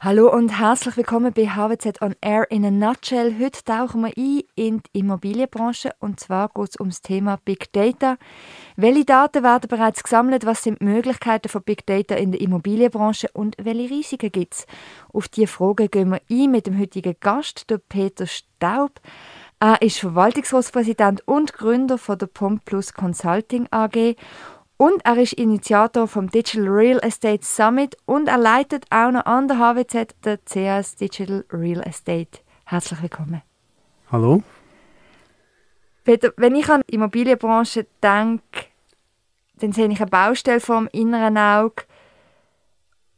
Hallo und herzlich willkommen bei HWZ on Air in a Nutshell. Heute tauchen wir ein in die Immobilienbranche und zwar geht es um das Thema Big Data. Welche Daten werden bereits gesammelt? Was sind die Möglichkeiten von Big Data in der Immobilienbranche und welche Risiken gibt es? Auf diese Frage gehen wir ein mit dem heutigen Gast, der Peter Staub. Er ist Verwaltungsratspräsident und Gründer von der Pomp Plus Consulting AG und er ist Initiator vom Digital Real Estate Summit und er leitet auch noch an der HWZ der CS Digital Real Estate. Herzlich willkommen. Hallo. Peter, wenn ich an die Immobilienbranche denke, dann sehe ich eine Baustelle vor dem inneren Auge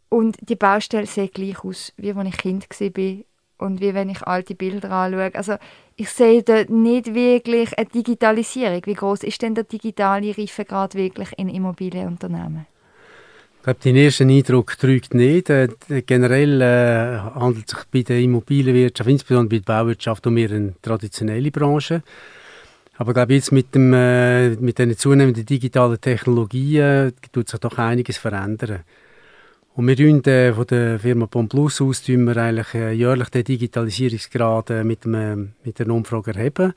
und die Baustelle sieht gleich aus, wie als ich Kind war und wie wenn ich alte Bilder anschaue. Also ich sehe dort nicht wirklich eine Digitalisierung. Wie groß ist denn der digitale Reifegrad wirklich in Immobilienunternehmen? Ich glaube, den ersten Eindruck trügt nicht. Äh, generell äh, handelt es sich bei der Immobilienwirtschaft, insbesondere bei der Bauwirtschaft, um eine traditionelle Branche. Aber ich glaube, jetzt mit, dem, äh, mit den zunehmenden digitalen Technologien tut sich doch einiges verändern. Und wir tun äh, von der Firma Pomplus aus tun wir eigentlich äh, jährlich den Digitalisierungsgrad äh, mit, dem, mit der Umfrage erheben.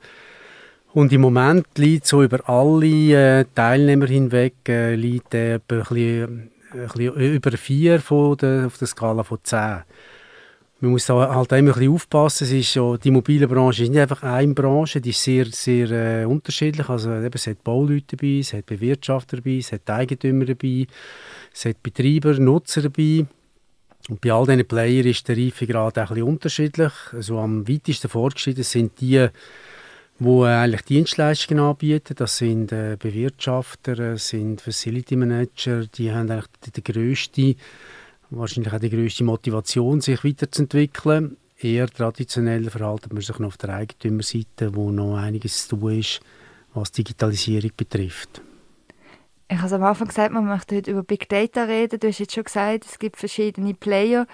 Und im Moment liegt so über alle äh, Teilnehmer hinweg äh, liegt äh, etwa ein bisschen, ein bisschen über vier von der, auf der Skala von zehn. Man muss halt immer ein bisschen aufpassen. Es ist so, die Immobilienbranche ist nicht einfach eine Branche, die ist sehr, sehr äh, unterschiedlich. Also eben, es hat Bauleute dabei, es hat Bewirtschafter dabei, es hat Eigentümer dabei. Es hat Betreiber, Nutzer dabei. Und bei all diesen Playern ist der Reifegrad ein bisschen unterschiedlich. Also am weitesten fortgeschritten sind die, die äh, eigentlich Dienstleistungen anbieten. Das sind äh, Bewirtschafter, äh, sind Facility Manager, die haben eigentlich die grösste, wahrscheinlich auch die grösste Motivation, sich weiterzuentwickeln. Eher traditionell verhalten man sich noch auf der Eigentümerseite, wo noch einiges zu tun ist, was Digitalisierung betrifft. Ich habe am Anfang gesagt, man möchte heute über Big Data reden. Du hast jetzt schon gesagt, es gibt verschiedene Player.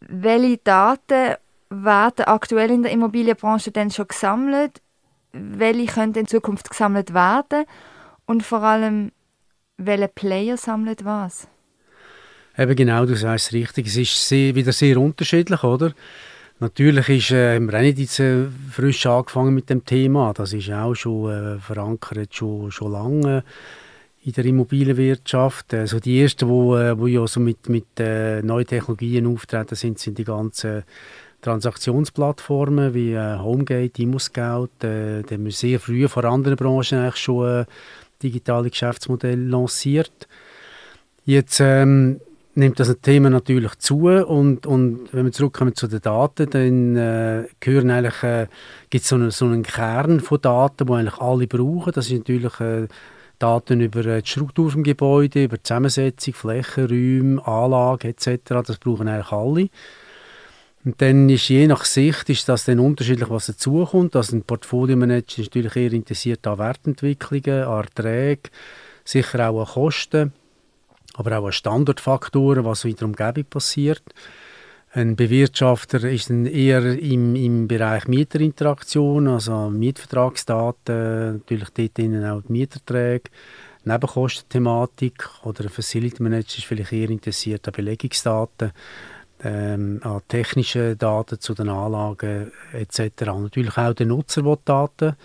Welche Daten werden aktuell in der Immobilienbranche denn schon gesammelt? Welche können in Zukunft gesammelt werden? Und vor allem, welche Player sammelt was? Eben genau, du sagst es richtig. Es ist sehr, wieder sehr unterschiedlich, oder? Natürlich ist, äh, nicht jetzt, äh, frisch angefangen mit dem Thema. Das ist auch schon äh, verankert, schon, schon lange in der Immobilienwirtschaft. Also die ersten, wo, äh, wo ja so mit, mit äh, neuen Technologien auftreten sind, sind die ganzen Transaktionsplattformen wie äh, Homegate, ImmoScout. Äh, da haben wir sehr früh vor anderen Branchen eigentlich schon äh, digitale Geschäftsmodelle lanciert. Jetzt ähm, nimmt das Thema natürlich zu und, und wenn wir zurückkommen zu den Daten, dann äh, gehören eigentlich, äh, gibt es so, eine, so einen Kern von Daten, die eigentlich alle brauchen. Das ist natürlich äh, Daten über äh, die Struktur des Gebäudes, über die Zusammensetzung, Flächen, Räume, Anlage etc. Das brauchen eigentlich alle. Und dann ist je nach Sicht ist das dann unterschiedlich, was dazukommt. Also ein Portfolio-Manager ist natürlich eher interessiert an Wertentwicklungen, an Erträgen, sicher auch an Kosten, aber auch an Standortfaktoren, was in der Umgebung passiert. Ein Bewirtschafter ist dann eher im, im Bereich Mieterinteraktion, also Mietvertragsdaten, natürlich dort innen auch die Mieterträge, Nebenkostenthematik oder ein Facility Manager ist vielleicht eher interessiert an Belegungsdaten, ähm, an technischen Daten zu den Anlagen etc. Natürlich auch der Nutzer will Daten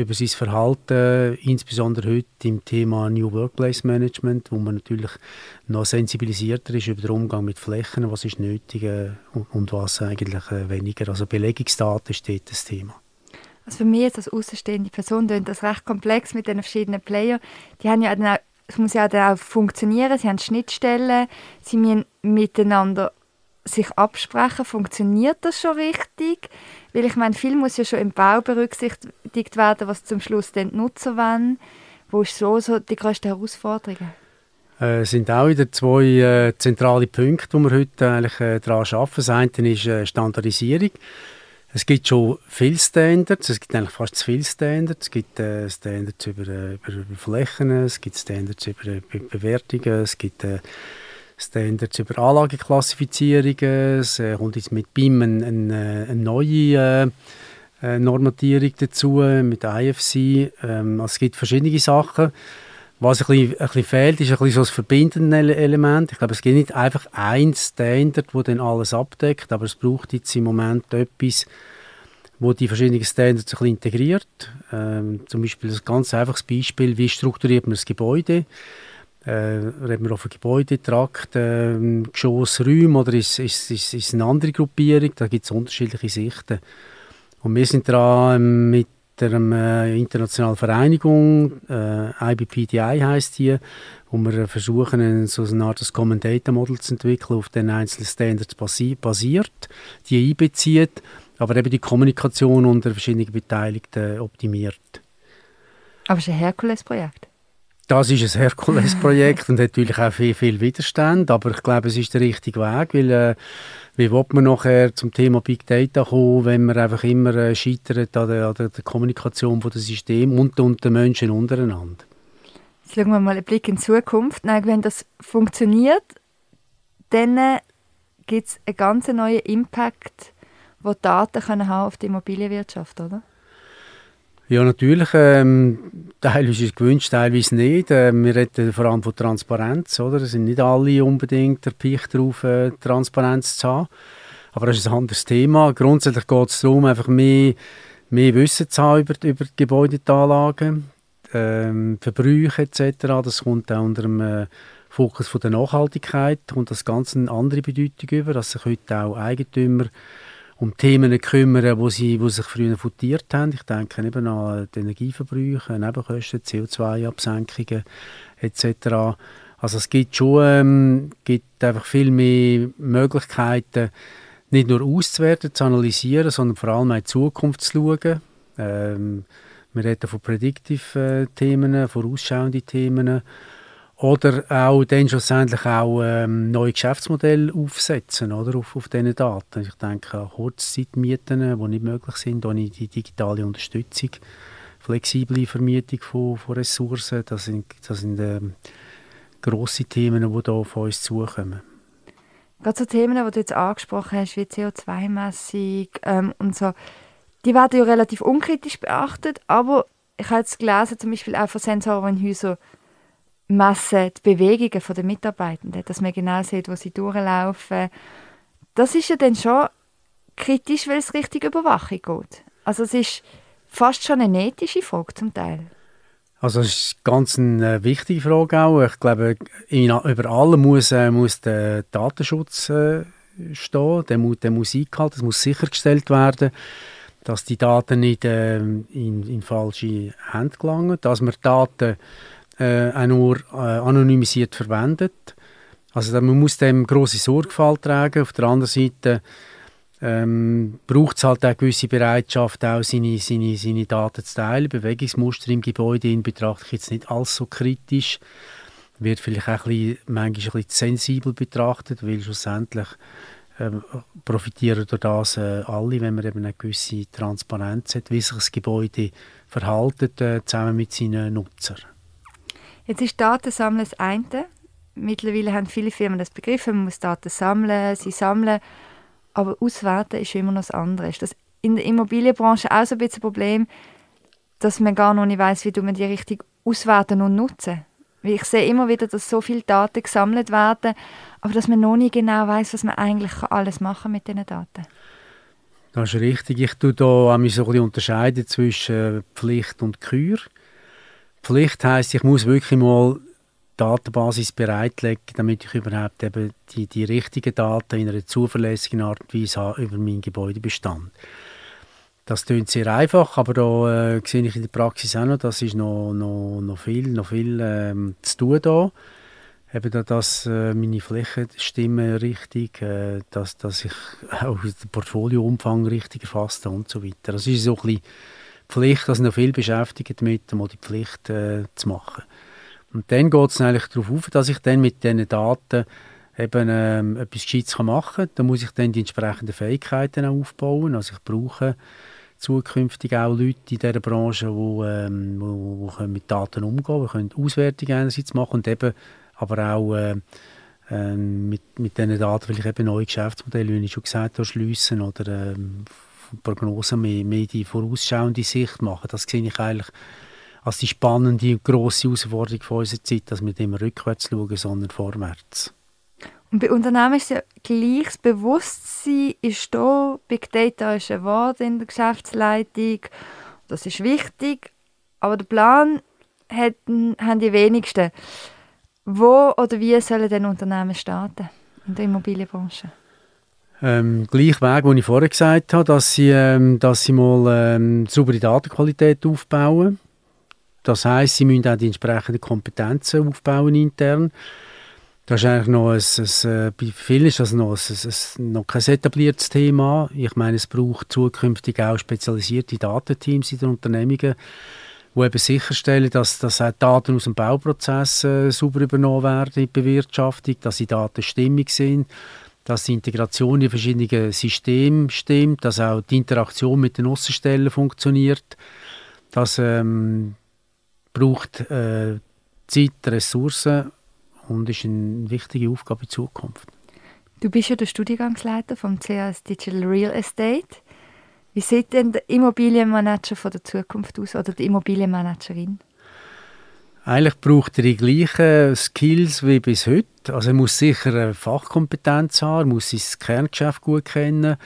über sein Verhalten, insbesondere heute im Thema New Workplace Management, wo man natürlich noch sensibilisierter ist über den Umgang mit Flächen, was ist nötig äh, und, was eigentlich äh, weniger. Also Belegungsdaten steht das Thema. Also für mich als außenstehende Person klingt das recht komplex mit den verschiedenen Playern. Die haben ja dann auch, es muss ja dann auch funktionieren, sie haben Schnittstellen, sie müssen miteinander sich absprechen, funktioniert das schon richtig? Weil ich meine, viel muss ja schon im Bau berücksichtigt werden, was zum Schluss die Nutzer wollen. Wo ist so, so die grössten Herausforderungen? äh, sind auch wieder zwei äh, zentrale Punkte, wo wir heute eigentlich äh, daran arbeiten. Das eine ist äh, Standardisierung. Es gibt schon viele Standards, es gibt eigentlich fast zu viele Standards. Es gibt äh, Standards über, äh, über, über, Flächen, es gibt Standards über, über Bewertungen, es gibt äh, Standards über Anlageklassifizierungen. Es äh, kommt jetzt mit BIM eine, eine, eine neue äh, Normatierung dazu, mit IFC. Ähm, also es gibt verschiedene Sachen Was ein bisschen, ein bisschen fehlt, ist ein bisschen so das verbindende Element. Ich glaube, es gibt nicht einfach ein Standard, das dann alles abdeckt, aber es braucht jetzt im Moment etwas, wo die verschiedenen Standards ein bisschen integriert. Ähm, zum Beispiel ein ganz einfaches Beispiel, wie strukturiert man das Gebäude? Äh, reden wir auf einen Gebäudetrakt, äh, Geschossräume oder ist, ist, ist, ist eine andere Gruppierung? Da gibt es unterschiedliche Sichten. Und wir sind dran mit einer äh, internationalen Vereinigung, äh, IBPDI heißt die, wo wir versuchen, so eine Art Common Data Model zu entwickeln, auf den einzelnen Standards basi basiert, die einbezieht aber eben die Kommunikation unter verschiedenen Beteiligten optimiert. Aber es ist ein Herkules-Projekt. Das ist ein Herkules-Projekt und natürlich auch viel, viel Widerstand, aber ich glaube, es ist der richtige Weg, weil äh, wie will man nachher zum Thema Big Data kommen, wenn man einfach immer äh, scheitert an der, an der, Kommunikation von dem System und, und den Menschen untereinander. Jetzt schauen wir mal einen Blick in die Zukunft. Nein, wenn das funktioniert, dann äh, gibt es einen ganz neuen Impact die Daten haben auf die Immobilienwirtschaft, oder? Ja, natürlich. Ähm, teilweise ist es gewünscht, teilweise nicht. Äh, wir reden vor allem von Transparenz. Oder? Es sind nicht alle unbedingt erpicht darauf, äh, Transparenz zu haben. Aber das ist ein anderes Thema. Grundsätzlich geht es darum, einfach mehr, mehr Wissen zu haben über, über die Gebäudeanlagen, ähm, Verbrüche etc. Das kommt auch unter dem äh, Fokus von der Nachhaltigkeit und das Ganze eine andere Bedeutung über, dass sich heute auch Eigentümer um Themen kümmern, wo sie, wo sich früher futiert haben. Ich denke eben an die Energieverbräuche, Nebenkosten, CO2-Absenkungen etc. Also es gibt schon ähm, gibt einfach viel mehr Möglichkeiten, nicht nur auszuwerten, zu analysieren, sondern vor allem auch in die Zukunft zu schauen. Ähm, wir reden von Predictive-Themen, äh, vorausschauenden Themen oder auch dann schlussendlich auch ähm, neue Geschäftsmodelle aufsetzen oder, auf, auf diesen Daten. Ich denke an Kurzzeitmieten, die nicht möglich sind ohne die digitale Unterstützung. Flexible Vermietung von, von Ressourcen, das sind, das sind ähm, grosse Themen, die hier auf uns zukommen. Gerade so Themen, die du jetzt angesprochen hast, wie CO2-Messung ähm, und so, die werden ja relativ unkritisch beachtet, aber ich habe jetzt gelesen, zum Beispiel auch von Sensoren in Häusern, messen die Bewegungen der Mitarbeitenden, dass man genau sieht, wo sie durchlaufen. Das ist ja dann schon kritisch, weil es richtig Überwachung geht. Also es ist fast schon eine ethische Frage zum Teil. Also es ist ganz eine wichtige Frage auch. Ich glaube, in, über allem muss, äh, muss der Datenschutz äh, stehen, der der muss eingehalten, es muss sichergestellt werden, dass die Daten nicht äh, in, in falsche Hände gelangen, dass man Daten äh, auch nur äh, anonymisiert verwendet. Also man muss dem große Sorgfalt tragen. Auf der anderen Seite ähm, braucht es halt auch eine gewisse Bereitschaft, auch seine, seine, seine Daten zu teilen. Bewegungsmuster im Gebäude in betrachte ich jetzt nicht als so kritisch. Wird vielleicht auch ein bisschen, manchmal ein bisschen sensibel betrachtet, weil schlussendlich äh, profitieren durch das äh, alle, wenn man eben eine gewisse Transparenz hat, wie sich das Gebäude verhaltet, äh, zusammen mit seinen Nutzern. Jetzt ist Datensammeln das eine. Mittlerweile haben viele Firmen das begriffen, man muss Daten sammeln, sie sammeln. Aber auswerten ist immer noch das andere. Ist das in der Immobilienbranche auch so ein bisschen ein Problem, dass man gar noch nicht weiß, wie man die richtig auswerten und nutzen. Weil ich sehe immer wieder, dass so viele Daten gesammelt werden, aber dass man noch nicht genau weiß, was man eigentlich alles machen mit diesen Daten. Das ist richtig. Ich tue da so ein bisschen unterscheiden zwischen Pflicht und Kür. Pflicht heißt, ich muss wirklich mal Datenbasis bereitlegen, damit ich überhaupt eben die, die richtigen Daten in einer zuverlässigen Art und Weise habe über meinen Gebäudebestand. Das klingt sehr einfach, aber da äh, sehe ich in der Praxis auch noch, das ist noch, noch, noch viel, noch viel ähm, zu tun da. Eben, da, dass äh, meine Flächen stimmen richtig, äh, dass, dass ich auch den Portfolioumfang richtig erfasst und so weiter. Das ist so ein bisschen Pflicht, also noch viel beschäftigt mit, um die Pflicht äh, zu machen. Und dann geht es eigentlich darauf auf, dass ich dann mit diesen Daten eben ähm, etwas Gescheites machen kann. Da muss ich dann die entsprechenden Fähigkeiten aufbauen. Also ich brauche zukünftig auch Leute in dieser Branche, die, ähm, wo, wo mit Daten umgehen können, die können Auswertungen einerseits machen und eben aber auch äh, äh, mit, mit diesen Daten vielleicht eben neue Geschäftsmodelle, wie ich schon gesagt habe, schliessen oder ähm, Prognosen mehr, mehr die vorausschauende Sicht machen. Das sehe ich eigentlich als die spannende und grosse Herausforderung von unserer Zeit, dass wir immer rückwärts schauen, sondern vorwärts. Und bei Unternehmen ist ja gleich das Bewusstsein ist da, Big Data ist ein Wort in der Geschäftsleitung, das ist wichtig, aber der Plan hätten, haben die wenigsten. Wo oder wie sollen denn Unternehmen starten in der Immobilienbranche? Ähm, gleich Weg, den ich vorher gesagt habe, dass sie, ähm, dass sie mal ähm, saubere Datenqualität aufbauen. Das heißt, sie müssen auch die entsprechenden Kompetenzen aufbauen intern. Das ist eigentlich noch ein, ein, äh, bei vielen ist das noch, ein, ein, noch kein etabliertes Thema. Ich meine, es braucht zukünftig auch spezialisierte Datenteams in den Unternehmungen, die eben sicherstellen, dass, dass auch Daten aus dem Bauprozess äh, sauber übernommen werden in die Bewirtschaftung, dass die Daten stimmig sind, dass die Integration in verschiedenen Systemen stimmt, dass auch die Interaktion mit den Außenstellen funktioniert. Das ähm, braucht äh, Zeit, Ressourcen und ist eine wichtige Aufgabe in Zukunft. Du bist ja der Studiengangsleiter vom CAS Digital Real Estate. Wie sieht denn der Immobilienmanager von der Zukunft aus oder die Immobilienmanagerin? Eigentlich braucht er die gleichen Skills wie bis heute. Also er muss sicher eine Fachkompetenz haben, er muss sein Kerngeschäft gut kennen,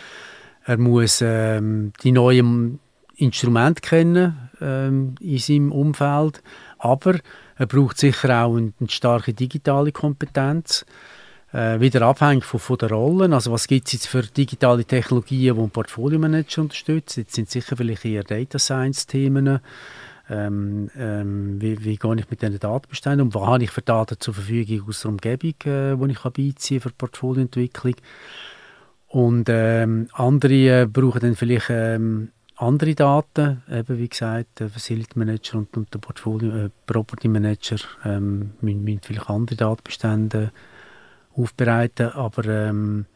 er muss ähm, die neuen Instrumente kennen ähm, in seinem Umfeld, aber er braucht sicher auch eine, starke digitale Kompetenz. Äh, wieder abhängig von, von der Rollen. Also was gibt es jetzt für digitale Technologien, die ein Portfolio-Manager unterstützen? Jetzt sind sicher vielleicht eher Data Science-Themen. Ähm, ähm, wie, wie gehe ich mit diesen Datenbeständen um? Was habe ich für Daten zur Verfügung aus der Umgebung, äh, die ich beiziehen für Portfolioentwicklung? Und ähm, andere äh, brauchen dann vielleicht ähm, andere Daten, eben wie gesagt, der Facility Manager und, und der Portfolio äh, Property Manager ähm, müssen, müssen, vielleicht andere Datenbestände aufbereiten, aber ähm,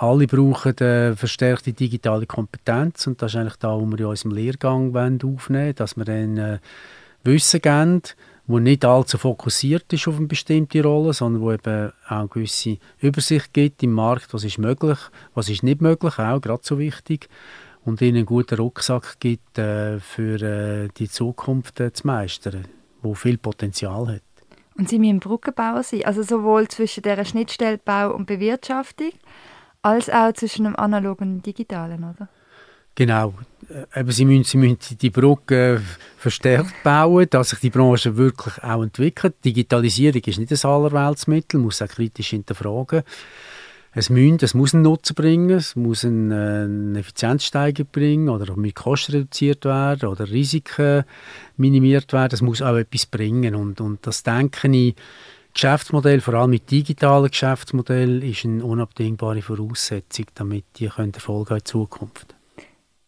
alle brauchen eine verstärkte digitale Kompetenz und das ist eigentlich da, wo wir in unserem Lehrgang aufnehmen wollen, dass wir dann äh, Wissen geben, wo nicht allzu fokussiert ist auf eine bestimmte Rolle, sondern wo eben auch eine gewisse Übersicht gibt im Markt, was ist möglich, was ist nicht möglich, auch gerade so wichtig und ihnen einen guten Rucksack gibt, äh, für äh, die Zukunft äh, zu meistern, wo viel Potenzial hat. Und Sie müssen Brückenbauer sein, also sowohl zwischen der Schnittstellbau und Bewirtschaftung, als auch zwischen dem analogen und digitalen, oder? Genau. Äh, eben, sie, müssen, sie müssen die Brücke verstärkt bauen, dass sich die Branche wirklich auch entwickelt. Digitalisierung ist nicht das Allerweltsmittel, muss auch kritisch hinterfragen. Es, müssen, es muss einen Nutzen bringen, es muss einen, äh, eine Effizienzsteigerung bringen oder mit Kosten reduziert werden oder Risiken minimiert werden. Es muss auch etwas bringen und, und das denke ich, Geschäftsmodell, vor allem mit digitalen Geschäftsmodell, ist eine unabdingbare Voraussetzung, damit die Erfolg haben in Zukunft.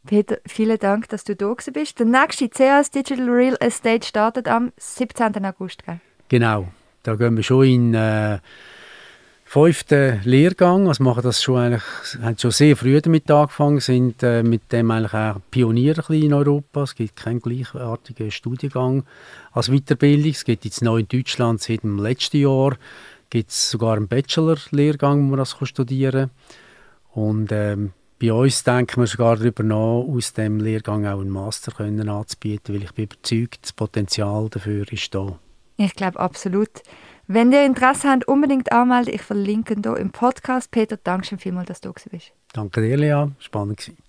Peter, vielen Dank, dass du da bist. Der nächste CAS Digital Real Estate startet am 17. August. Gell? Genau, da gehen wir schon in äh, fünften Lehrgang, also machen das schon eigentlich, haben schon sehr früh damit angefangen, sind äh, mit dem eigentlich auch Pionier in Europa. Es gibt keinen gleichartigen Studiengang als Weiterbildung. Es gibt jetzt neu in Deutschland seit dem letzten Jahr gibt es sogar einen Bachelor-Lehrgang, wo man das studieren kann. Und ähm, bei uns denken wir sogar darüber nach, aus dem Lehrgang auch einen Master können anzubieten, weil ich bin überzeugt, das Potenzial dafür ist da. Ich glaube absolut. Wenn ihr Interesse habt, unbedingt anmelden. Ich verlinke hier im Podcast. Peter, danke schön vielmals, dass du da bist. Danke dir, Lea. Spannend gewesen.